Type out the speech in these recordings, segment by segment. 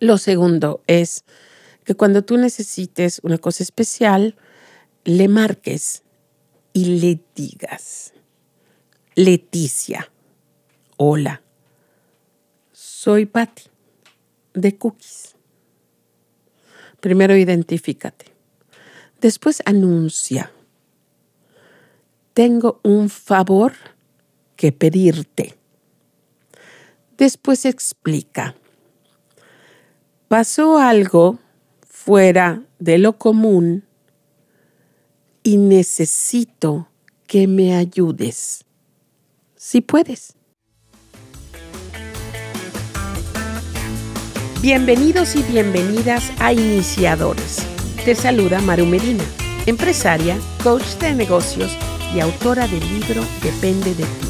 Lo segundo es que cuando tú necesites una cosa especial, le marques y le digas, Leticia, hola, soy Patty de Cookies. Primero identifícate. Después anuncia. Tengo un favor que pedirte. Después explica. Pasó algo fuera de lo común y necesito que me ayudes. Si puedes. Bienvenidos y bienvenidas a Iniciadores. Te saluda Maru Medina, empresaria, coach de negocios y autora del libro Depende de ti.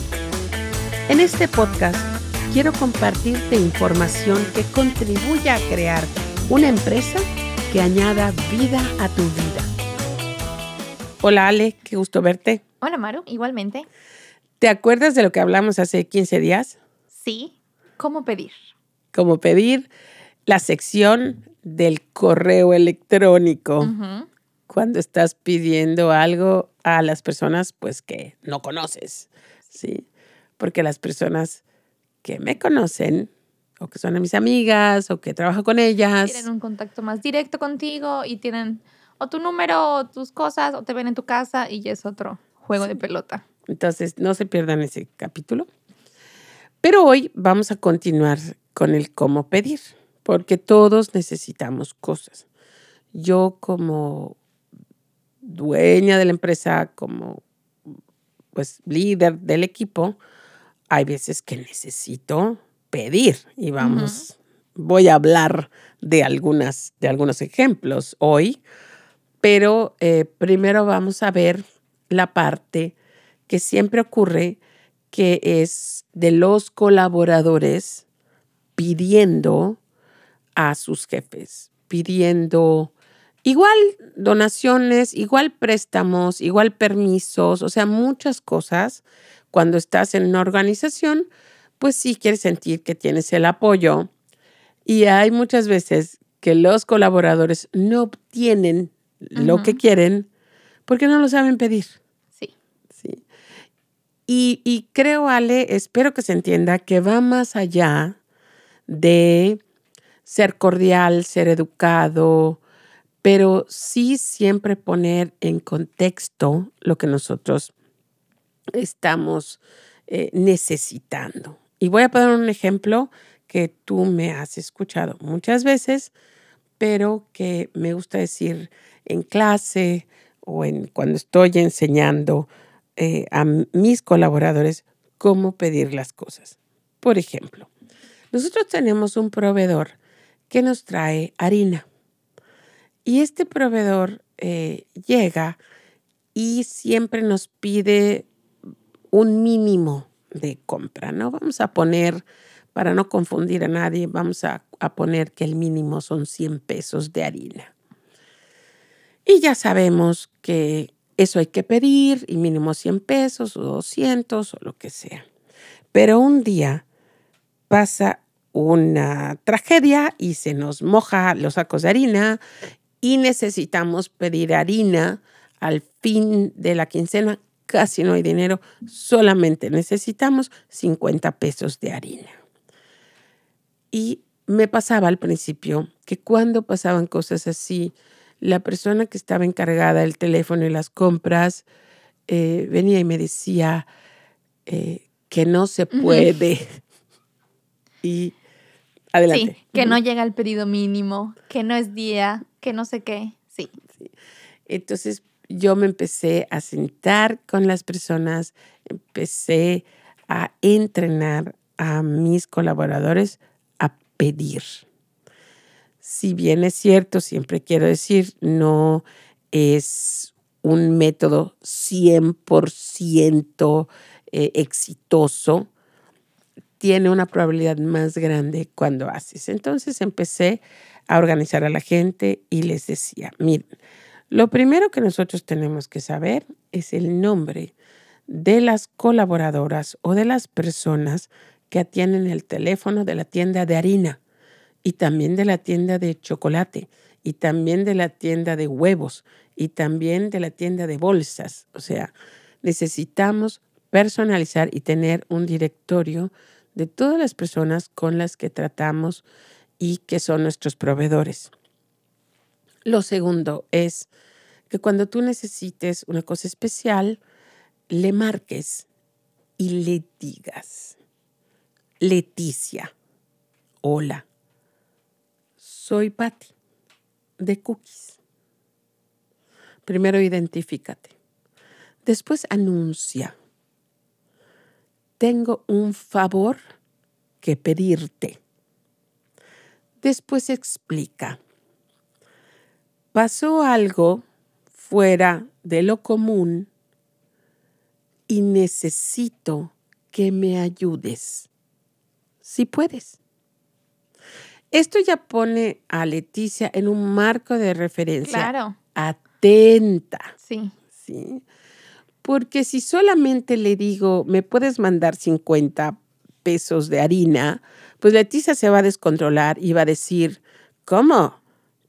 En este podcast quiero compartirte información que contribuya a crear una empresa que añada vida a tu vida. Hola Ale, qué gusto verte. Hola Maru, igualmente. ¿Te acuerdas de lo que hablamos hace 15 días? Sí, ¿cómo pedir? ¿Cómo pedir? la sección del correo electrónico. Cuando estás pidiendo algo a las personas, pues que no conoces, ¿sí? Porque las personas que me conocen, o que son mis amigas, o que trabajo con ellas. Tienen un contacto más directo contigo y tienen o tu número, o tus cosas, o te ven en tu casa y ya es otro juego de pelota. Entonces, no se pierdan ese capítulo. Pero hoy vamos a continuar con el cómo pedir porque todos necesitamos cosas. Yo como dueña de la empresa, como pues líder del equipo, hay veces que necesito pedir y vamos, voy a hablar de algunas, de algunos ejemplos hoy, pero eh, primero vamos a ver la parte que siempre ocurre, que es de los colaboradores pidiendo a sus jefes pidiendo igual donaciones, igual préstamos, igual permisos, o sea, muchas cosas. Cuando estás en una organización, pues sí quieres sentir que tienes el apoyo. Y hay muchas veces que los colaboradores no obtienen lo que quieren porque no lo saben pedir. Sí. Sí. Y, y creo, Ale, espero que se entienda que va más allá de ser cordial, ser educado, pero sí siempre poner en contexto lo que nosotros estamos eh, necesitando. Y voy a poner un ejemplo que tú me has escuchado muchas veces, pero que me gusta decir en clase o en, cuando estoy enseñando eh, a mis colaboradores cómo pedir las cosas. Por ejemplo, nosotros tenemos un proveedor que nos trae harina. Y este proveedor eh, llega y siempre nos pide un mínimo de compra, ¿no? Vamos a poner, para no confundir a nadie, vamos a, a poner que el mínimo son 100 pesos de harina. Y ya sabemos que eso hay que pedir, y mínimo 100 pesos o 200 o lo que sea. Pero un día pasa una tragedia y se nos moja los sacos de harina y necesitamos pedir harina al fin de la quincena. Casi no hay dinero, solamente necesitamos 50 pesos de harina. Y me pasaba al principio que cuando pasaban cosas así, la persona que estaba encargada del teléfono y las compras eh, venía y me decía eh, que no se puede. Y Adelante. Sí, que no llega el pedido mínimo, que no es día, que no sé qué. Sí. Entonces yo me empecé a sentar con las personas, empecé a entrenar a mis colaboradores a pedir. Si bien es cierto, siempre quiero decir, no es un método 100% eh, exitoso, tiene una probabilidad más grande cuando haces. Entonces empecé a organizar a la gente y les decía, miren, lo primero que nosotros tenemos que saber es el nombre de las colaboradoras o de las personas que atienden el teléfono de la tienda de harina y también de la tienda de chocolate, y también de la tienda de huevos, y también de la tienda de bolsas. O sea, necesitamos personalizar y tener un directorio de todas las personas con las que tratamos y que son nuestros proveedores. Lo segundo es que cuando tú necesites una cosa especial, le marques y le digas, Leticia, hola, soy Patti de Cookies. Primero identifícate. Después anuncia. Tengo un favor que pedirte. Después explica. Pasó algo fuera de lo común y necesito que me ayudes. Si puedes. Esto ya pone a Leticia en un marco de referencia. Claro. Atenta. Sí. ¿sí? Porque si solamente le digo, me puedes mandar 50 pesos de harina, pues Leticia se va a descontrolar y va a decir, ¿cómo?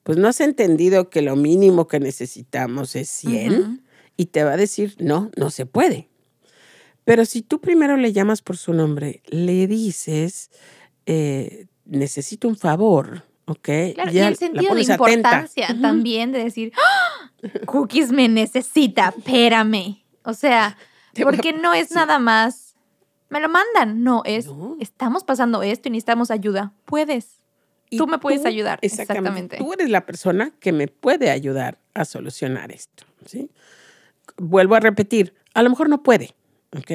Pues no has entendido que lo mínimo que necesitamos es 100 y te va a decir, no, no se puede. Pero si tú primero le llamas por su nombre, le dices, eh, necesito un favor, ¿ok? Claro, y el sentido de importancia también de decir, ¡Ah! Cookies me necesita, espérame. O sea, porque no es nada más, me lo mandan, no, es, estamos pasando esto y necesitamos ayuda. Puedes. Tú me puedes ayudar. Exactamente. Tú eres la persona que me puede ayudar a solucionar esto, ¿sí? Vuelvo a repetir, a lo mejor no puede, ¿ok?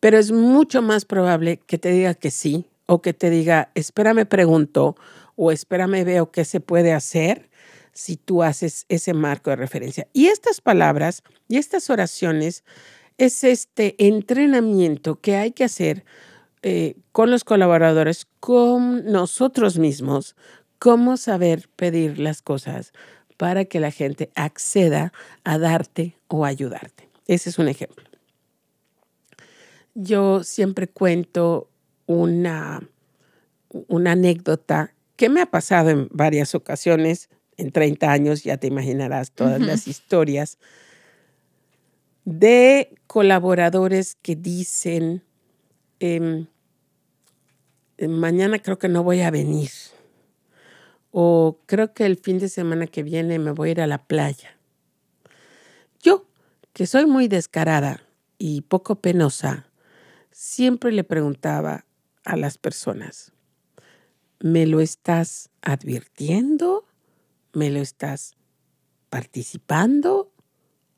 Pero es mucho más probable que te diga que sí o que te diga, espérame pregunto o espérame veo qué se puede hacer si tú haces ese marco de referencia. Y estas palabras y estas oraciones es este entrenamiento que hay que hacer eh, con los colaboradores, con nosotros mismos, cómo saber pedir las cosas para que la gente acceda a darte o ayudarte. Ese es un ejemplo. Yo siempre cuento una, una anécdota que me ha pasado en varias ocasiones, en 30 años, ya te imaginarás todas las historias, de colaboradores que dicen, em, mañana creo que no voy a venir, o creo que el fin de semana que viene me voy a ir a la playa. Yo, que soy muy descarada y poco penosa, siempre le preguntaba, a las personas. ¿Me lo estás advirtiendo? ¿Me lo estás participando?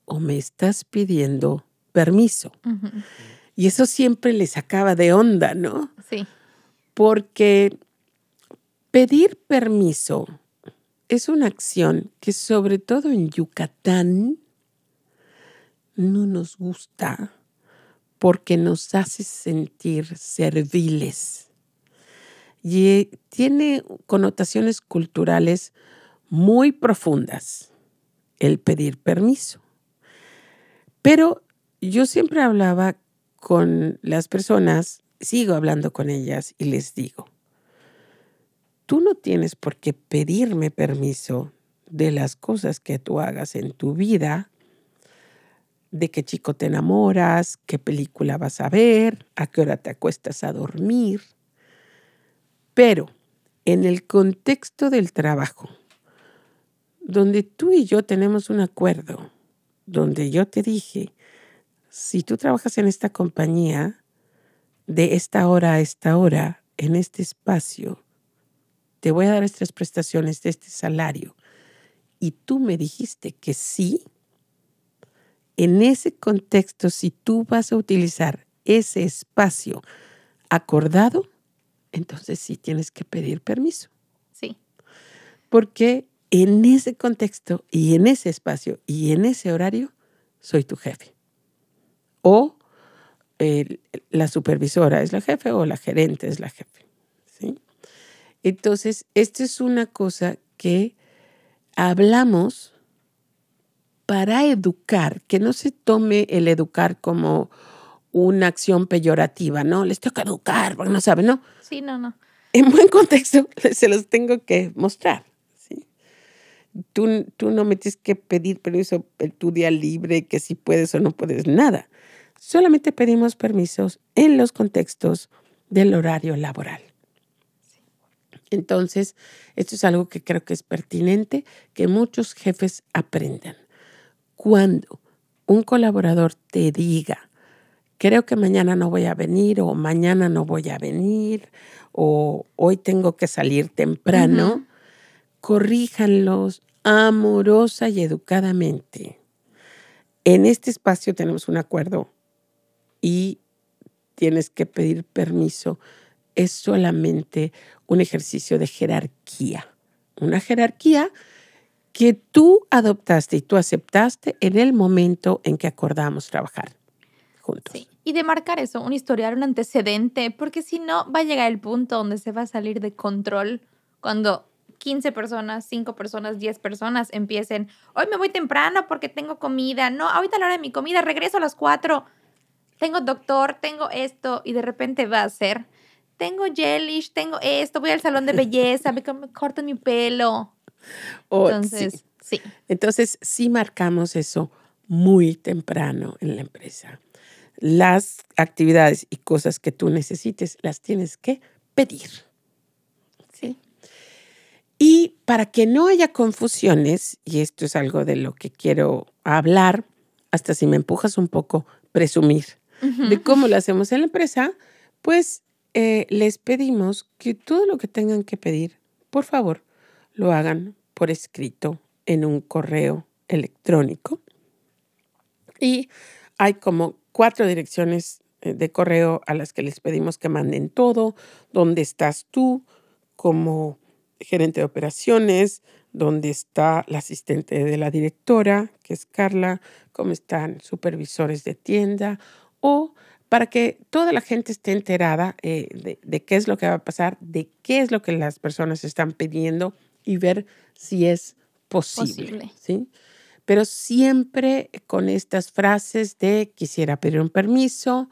¿O me estás pidiendo permiso? Y eso siempre les sacaba de onda, ¿no? Sí. Porque pedir permiso es una acción que sobre todo en Yucatán no nos gusta porque nos hace sentir serviles. Y eh, tiene connotaciones culturales muy profundas el pedir permiso. Pero yo siempre hablaba con las personas, sigo hablando con ellas y les digo, tú no tienes por qué pedirme permiso de las cosas que tú hagas en tu vida de qué chico te enamoras, qué película vas a ver, a qué hora te acuestas a dormir. Pero en el contexto del trabajo, donde tú y yo tenemos un acuerdo, donde yo te dije, si tú trabajas en esta compañía, de esta hora a esta hora, en este espacio, te voy a dar estas prestaciones de este salario, y tú me dijiste que sí, en ese contexto, si tú vas a utilizar ese espacio acordado, entonces sí tienes que pedir permiso. Sí. Porque en ese contexto y en ese espacio y en ese horario, soy tu jefe. O la supervisora es la jefe o la gerente es la jefe. ¿sí? Entonces, esto es una cosa que hablamos para educar, que no se tome el educar como una acción peyorativa, ¿no? Les tengo que educar, porque no saben, ¿no? Sí, no, no. en buen contexto se los tengo que mostrar. ¿sí? Tú, tú no me tienes que pedir permiso tu día libre, que si puedes o no puedes, nada. Solamente pedimos permisos en los contextos del horario laboral. Entonces, esto es algo que creo que es pertinente que muchos jefes aprendan. Cuando un colaborador te diga, creo que mañana no voy a venir o mañana no voy a venir o hoy tengo que salir temprano, corríjanlos amorosa y educadamente. En este espacio tenemos un acuerdo y tienes que pedir permiso. Es solamente un ejercicio de jerarquía. Una jerarquía que tú adoptaste y tú aceptaste en el momento en que acordamos trabajar juntos. Sí. Y de marcar eso, un historial, un antecedente, porque si no, va a llegar el punto donde se va a salir de control cuando 15 personas, 5 personas, 10 personas empiecen, hoy me voy temprano porque tengo comida, no, ahorita la hora de mi comida, regreso a las 4, tengo doctor, tengo esto, y de repente va a ser, tengo gelish, tengo esto, voy al salón de belleza, me, corto mi pelo. Entonces, sí. Entonces, sí marcamos eso muy temprano en la empresa las actividades y cosas que tú necesites las tienes que pedir. ¿Sí? Y para que no haya confusiones, y esto es algo de lo que quiero hablar, hasta si me empujas un poco, presumir de cómo lo hacemos en la empresa, pues eh, les pedimos que todo lo que tengan que pedir, por favor, lo hagan por escrito en un correo electrónico. Y hay como cuatro direcciones eh, de correo a las que les pedimos que manden todo, dónde estás tú como gerente de operaciones, dónde está la asistente de la directora, que es Carla, cómo están supervisores de tienda, o para que toda la gente esté enterada eh, de, qué es lo que va a pasar, de qué es lo que las personas están pidiendo y ver si es posible. ¿sí? pero siempre con estas frases de quisiera pedir un permiso,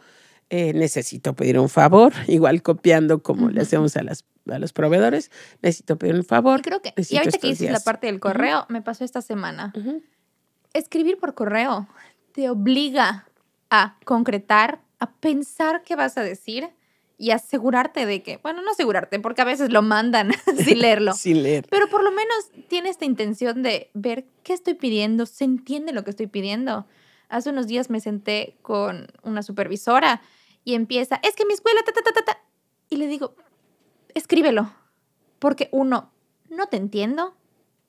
eh, necesito pedir un favor, igual copiando como le hacemos a, las, a los proveedores, necesito pedir un favor. Creo que, y ahorita que dices la parte del correo, me pasó esta semana. Escribir por correo te obliga a concretar, a pensar qué vas a decir y asegurarte de que, bueno, no asegurarte, porque a veces lo mandan sin leerlo. sin leer. Pero por lo menos tiene esta intención de ver qué estoy pidiendo, se entiende lo que estoy pidiendo. Hace unos días me senté con una supervisora y empieza, es que mi escuela, ta, ta, ta, ta, ta. Y le digo, escríbelo, porque uno, no te entiendo,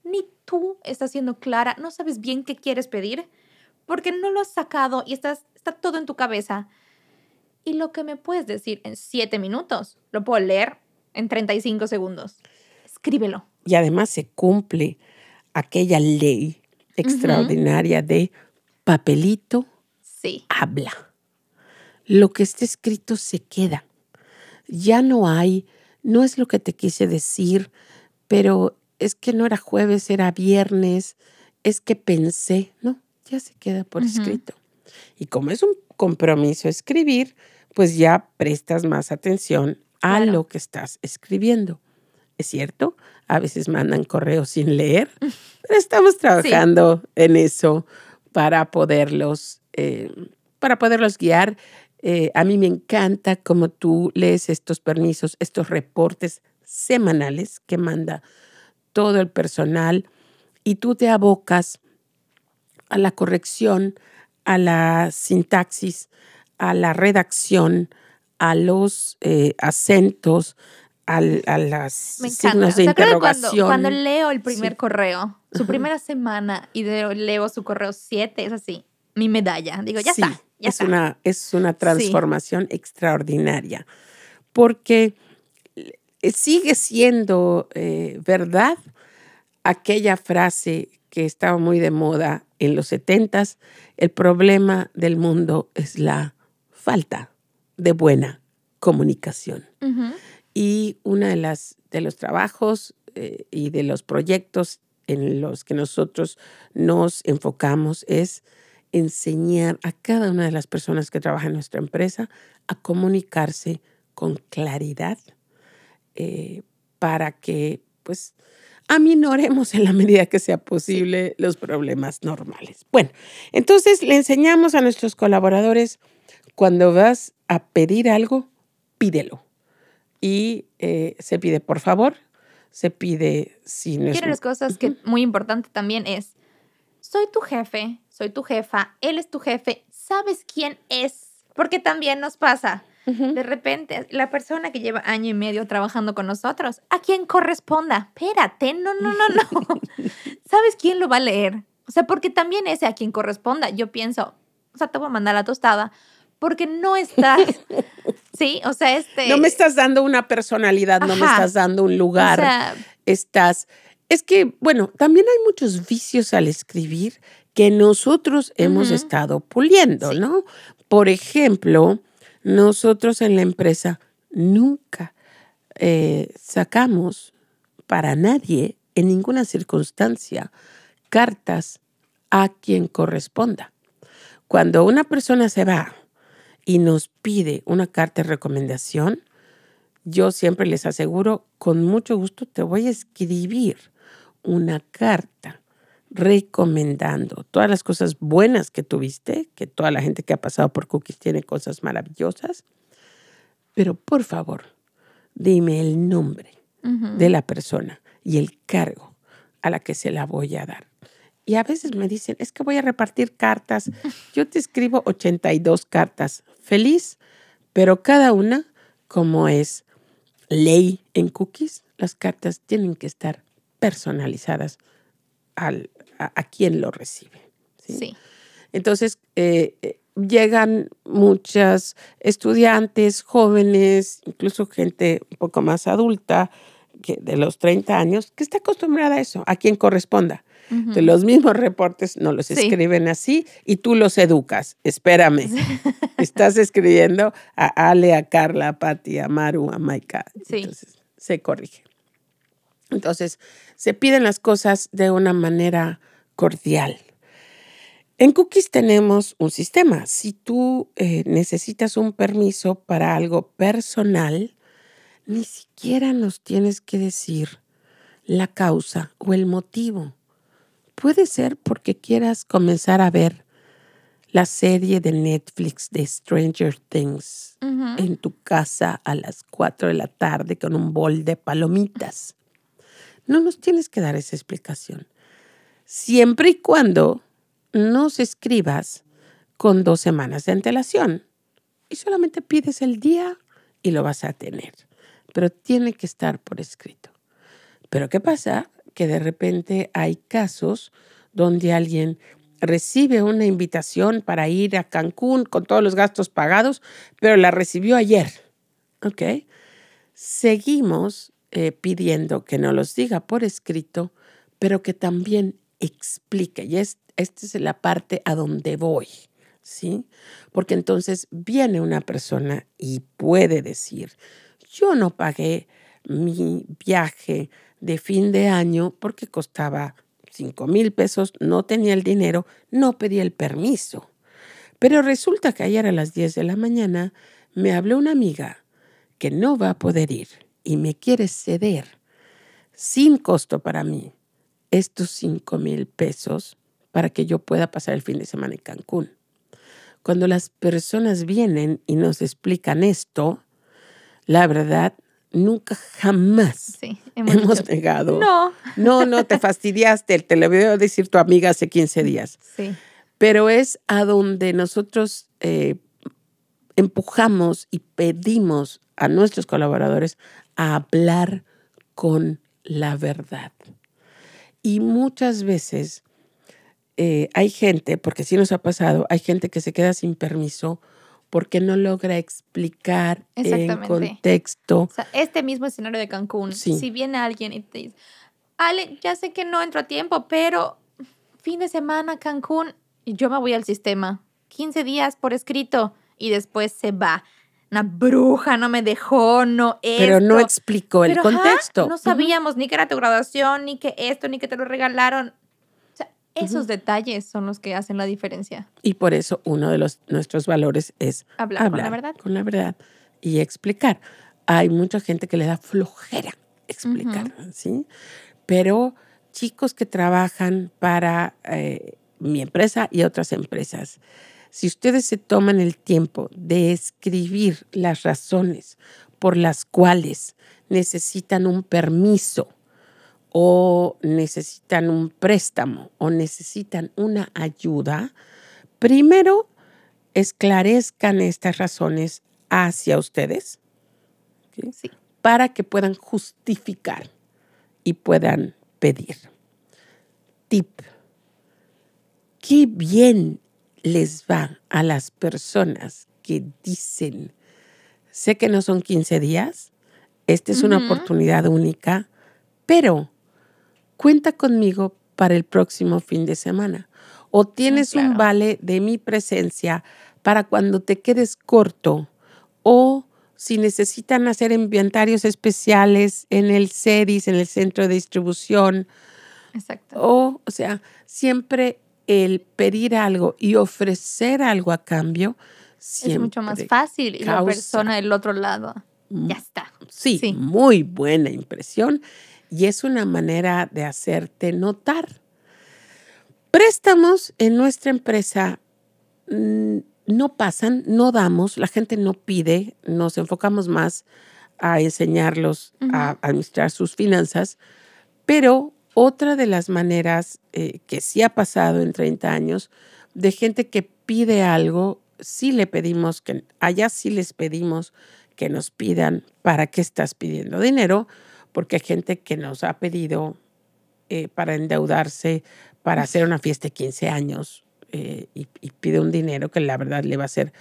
ni tú estás siendo clara, no sabes bien qué quieres pedir, porque no lo has sacado y estás, está todo en tu cabeza. Y lo que me puedes decir en siete minutos, lo puedo leer en 35 segundos. Escríbelo. Y además se cumple aquella ley extraordinaria de papelito sí. habla. Lo que está escrito se queda. Ya no hay, no es lo que te quise decir, pero es que no era jueves, era viernes, es que pensé, no, ya se queda por escrito. Y como es un compromiso escribir, pues ya prestas más atención a lo que estás escribiendo. ¿Es cierto? A veces mandan correos sin leer, pero estamos trabajando en eso para poderlos, eh, para poderlos guiar. Eh, a mí me encanta cómo tú lees estos permisos, estos reportes semanales que manda todo el personal y tú te abocas a la corrección a la sintaxis, a la redacción, a los eh, acentos, a las signos de interrogación. Cuando, leo el primer correo, su primera semana, y leo su correo 7, es así, mi medalla. Digo, ya está. Ya es, Una, es una transformación extraordinaria, porque eh, sigue siendo eh, verdad aquella frase que estaba muy de moda en los setentas, el problema del mundo es la falta de buena comunicación. Y uno de, las, de los trabajos eh, y de los proyectos en los que nosotros nos enfocamos es enseñar a cada una de las personas que trabajan en nuestra empresa a comunicarse con claridad, eh, para que pues aminoremos en la medida que sea posible los problemas normales. Bueno, entonces le enseñamos a nuestros colaboradores, cuando vas a pedir algo, pídelo. Y eh, se pide por favor, se pide si no es... las cosas que muy importante también es, soy tu jefe, soy tu jefa, él es tu jefe, ¿sabes quién es? Porque también nos pasa. De repente, la persona que lleva año y medio trabajando con nosotros, a quien corresponda, espérate, no, no, no, no. ¿Sabes quién lo va a leer? O sea, porque también ese a quien corresponda, yo pienso, o sea, te voy a mandar la tostada, porque no estás, sí, o sea, este... No me estás dando una personalidad, no me estás dando un lugar, estás... Es que, bueno, también hay muchos vicios al escribir que nosotros hemos estado puliendo, ¿no? Por ejemplo, nosotros en la empresa nunca eh, sacamos para nadie, en ninguna circunstancia, cartas a quien corresponda. Cuando una persona se va y nos pide una carta de recomendación, yo siempre les aseguro, con mucho gusto te voy a escribir una carta recomendando todas las cosas buenas que tuviste, que toda la gente que ha pasado por Cookies tiene cosas maravillosas, pero por favor, dime el nombre de la persona y el cargo a la que se la voy a dar. Y a veces me dicen, es que voy a repartir cartas. Yo te escribo 82 cartas. Feliz, pero cada una, como es ley en cookies, las cartas tienen que estar personalizadas al, a, quien lo recibe. ¿sí? Entonces, eh, eh, llegan muchas estudiantes, jóvenes, incluso gente un poco más adulta, que de los 30 años, que está acostumbrada a eso, a quien corresponda. de los mismos reportes no los escriben así y tú los educas. Espérame. Estás escribiendo a Ale, a Carla, a Patti, a Maru, a Maika. Entonces se corrige. Entonces se piden las cosas de una manera cordial. En Cookies tenemos un sistema. Si tú eh, necesitas un permiso para algo personal, ni siquiera nos tienes que decir la causa o el motivo. Puede ser porque quieras comenzar a ver la serie de Netflix de Stranger Things en tu casa a las 4 de la tarde con un bol de palomitas. No nos tienes que dar esa explicación siempre y cuando nos escribas con dos semanas de antelación. Y solamente pides el día y lo vas a tener. Pero tiene que estar por escrito. Pero ¿qué pasa? Que de repente hay casos donde alguien recibe una invitación para ir a Cancún con todos los gastos pagados, pero la recibió ayer. ¿Ok? Seguimos eh, pidiendo que nos los diga por escrito, pero que también explique. Y esta es la parte a donde voy, ¿sí? Porque entonces viene una persona y puede decir, yo no pagué mi viaje de fin de año porque costaba 5 mil pesos, no tenía el dinero, no pedí el permiso. Pero resulta que ayer a las 10 de la mañana me habló una amiga que no va a poder ir y me quiere ceder sin costo para mí estos 5 mil pesos para que yo pueda pasar el fin de semana en Cancún. Cuando las personas vienen y nos explican esto, la verdad, nunca jamás hemos, negado. No. No, no, te fastidiaste, te lo voy a decir tu amiga hace 15 días. Sí. Pero es a donde nosotros eh, empujamos y pedimos a nuestros colaboradores a hablar con la verdad. Y muchas veces eh, hay gente, porque sí nos ha pasado, hay gente que se queda sin permiso porque no logra explicar en contexto. O sea, este mismo escenario de Cancún, si viene alguien y te dice, Ale, ya sé que no entro a tiempo, pero fin de semana Cancún, y yo me voy al sistema, 15 días por escrito, y después se va una bruja, no me dejó, no esto. Pero no explicó el contexto. no sabíamos ni que era tu graduación, ni que esto, ni que te lo regalaron. O sea, esos detalles son los que hacen la diferencia. Y por eso uno de los, nuestros valores es hablar, con la verdad. Con la verdad y explicar. hay mucha gente que le da flojera explicar, ¿sí? Pero chicos que trabajan para eh, mi empresa y otras empresas, si ustedes se toman el tiempo de escribir las razones por las cuales necesitan un permiso o necesitan un préstamo o necesitan una ayuda, primero esclarezcan estas razones hacia ustedes para que puedan justificar y puedan pedir. Tip. Qué bien les va a las personas que dicen, sé que no son 15 días, esta es una oportunidad única, pero cuenta conmigo para el próximo fin de semana. O tienes un vale de mi presencia para cuando te quedes corto o si necesitan hacer inventarios especiales en el CEDIS, en el centro de distribución. Exacto. O, o sea, siempre el pedir algo y ofrecer algo a cambio es mucho más fácil y la persona del otro lado ya está. Sí, sí, muy buena impresión y es una manera de hacerte notar. Préstamos en nuestra empresa mm, no pasan, no damos, la gente no pide, nos enfocamos más a enseñarlos a administrar sus finanzas, pero otra de las maneras eh, que sí ha pasado en 30 años de gente que pide algo, sí le pedimos que, allá sí les pedimos que nos pidan para qué estás pidiendo dinero, porque hay gente que nos ha pedido eh, para endeudarse, para hacer una fiesta de 15 años eh, y, pide un dinero que la verdad le va a hacer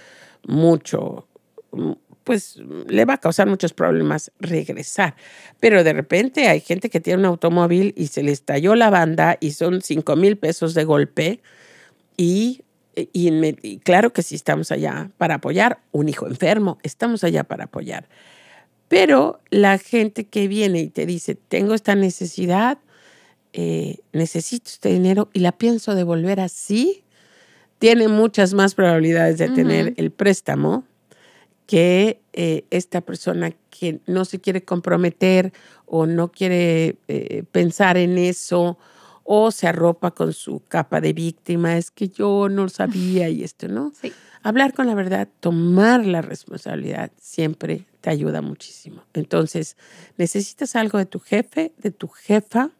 mucho, pues le va a causar muchos problemas regresar. Pero de repente hay gente que tiene un automóvil y se le estalló la banda y son 5 mil pesos de golpe y, y, claro que sí estamos allá para apoyar un hijo enfermo, estamos allá para apoyar. Pero la gente que viene y te dice, tengo esta necesidad, eh, necesito este dinero y la pienso devolver así, tiene muchas más probabilidades de tener el préstamo que eh, esta persona que no se quiere comprometer o no quiere eh, pensar en eso o se arropa con su capa de víctima, es que yo no sabía y esto, ¿no? Sí. Hablar con la verdad, tomar la responsabilidad siempre te ayuda muchísimo. Entonces, necesitas algo de tu jefe, de tu jefa,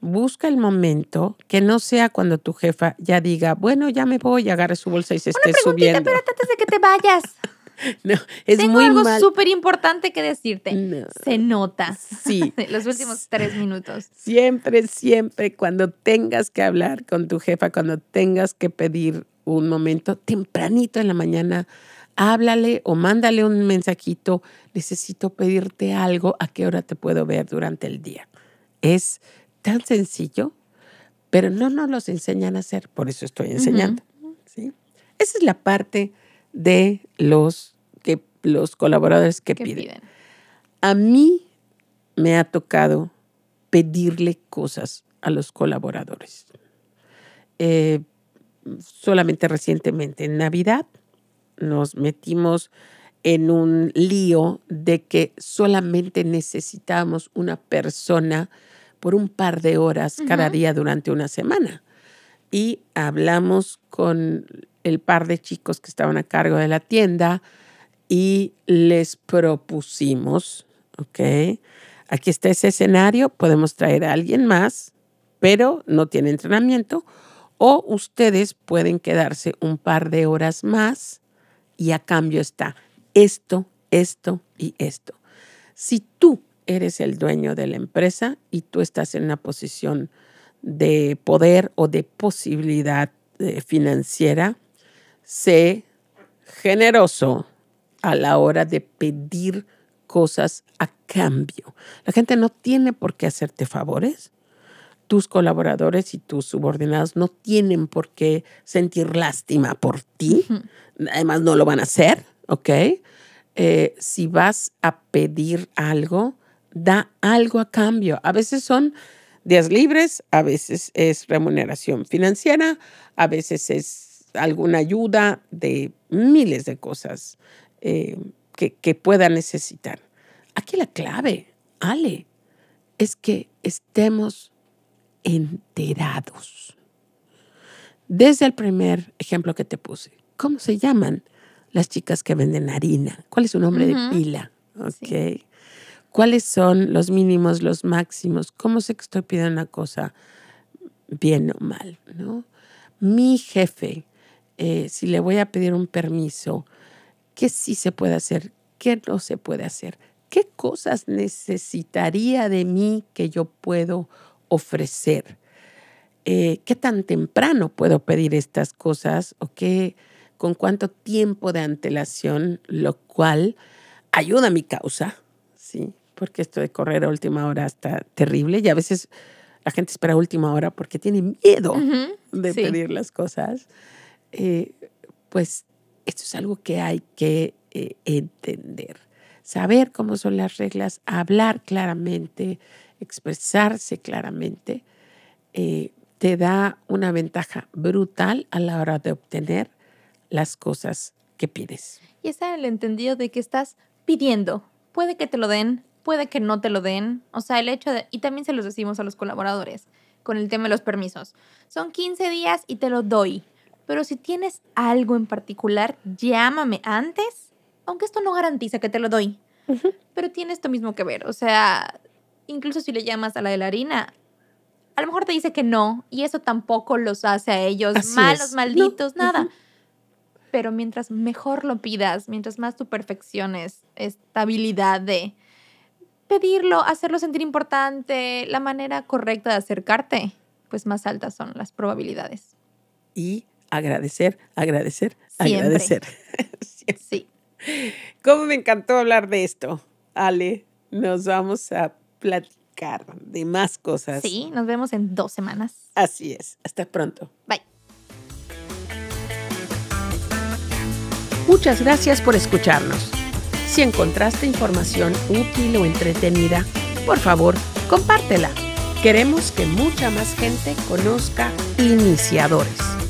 busca el momento que no sea cuando tu jefa ya diga, bueno, ya me voy, agarre su bolsa y se esté subiendo. Espérate antes de que te vayas. No, es Tengo muy algo súper importante que decirte. Se nota. Sí. Los últimos tres minutos. Siempre, siempre, cuando tengas que hablar con tu jefa, cuando tengas que pedir un momento, tempranito en la mañana, háblale o mándale un mensajito. Necesito pedirte algo. ¿A qué hora te puedo ver durante el día? Es tan sencillo, pero no nos los enseñan a hacer, por eso estoy enseñando. ¿sí? Esa es la parte de los, que, los colaboradores que piden. A mí me ha tocado pedirle cosas a los colaboradores. Eh, solamente recientemente, en Navidad, nos metimos en un lío de que solamente necesitábamos una persona por un par de horas cada día durante una semana. Y hablamos con el par de chicos que estaban a cargo de la tienda y les propusimos, ¿ok? Aquí está ese escenario, podemos traer a alguien más, pero no tiene entrenamiento, o ustedes pueden quedarse un par de horas más y a cambio está esto, esto y esto. Si tú eres el dueño de la empresa y tú estás en una posición de poder o de posibilidad eh, financiera, sé generoso a la hora de pedir cosas a cambio. La gente no tiene por qué hacerte favores. Tus colaboradores y tus subordinados no tienen por qué sentir lástima por ti. Además, no lo van a hacer, ¿ok? Eh, si vas a pedir algo, da algo a cambio. A veces son días libres, a veces es remuneración financiera, a veces es alguna ayuda de miles de cosas eh, que, que pueda necesitar. aquí la clave, Ale, es que estemos enterados. Desde el primer ejemplo que te puse, ¿cómo se llaman las chicas que venden harina? ¿Cuál es su nombre de pila? Ok. ¿Cuáles son los mínimos, los máximos? ¿Cómo sé que estoy pidiendo una cosa bien o mal? ¿no? Mi jefe, eh, si le voy a pedir un permiso, ¿qué sí se puede hacer? ¿Qué no se puede hacer? ¿Qué cosas necesitaría de mí que yo puedo ofrecer? Eh, ¿Qué tan temprano puedo pedir estas cosas o qué, con cuánto tiempo de antelación, lo cual ayuda a mi causa, ¿sí? Porque esto de correr a última hora está terrible y a veces la gente espera a última hora porque tiene miedo de pedir las cosas. Eh, pues esto es algo que hay que eh, entender saber cómo son las reglas, hablar claramente, expresarse claramente, eh, te da una ventaja brutal a la hora de obtener las cosas que pides. Y está el entendido de que estás pidiendo. Puede que te lo den, puede que no te lo den. O sea, el hecho de, y también se los decimos a los colaboradores con el tema de los permisos. Son 15 días y te lo doy. Pero si tienes algo en particular, llámame antes aunque esto no garantiza que te lo doy, pero tiene esto mismo que ver. O sea, incluso si le llamas a la de la harina, a lo mejor te dice que no, y eso tampoco los hace a ellos malos, malditos, nada. Pero mientras mejor lo pidas, mientras más tu perfecciones, estabilidad de pedirlo, hacerlo sentir importante, la manera correcta de acercarte, pues más altas son las probabilidades. Y agradecer, agradecer, agradecer. sí. ¿Cómo me encantó hablar de esto? Ale, nos vamos a platicar de más cosas. Sí, nos vemos en dos semanas. Así es. Hasta pronto. Bye. Muchas gracias por escucharnos. Si encontraste información útil o entretenida, por favor, compártela. Queremos que mucha más gente conozca iniciadores.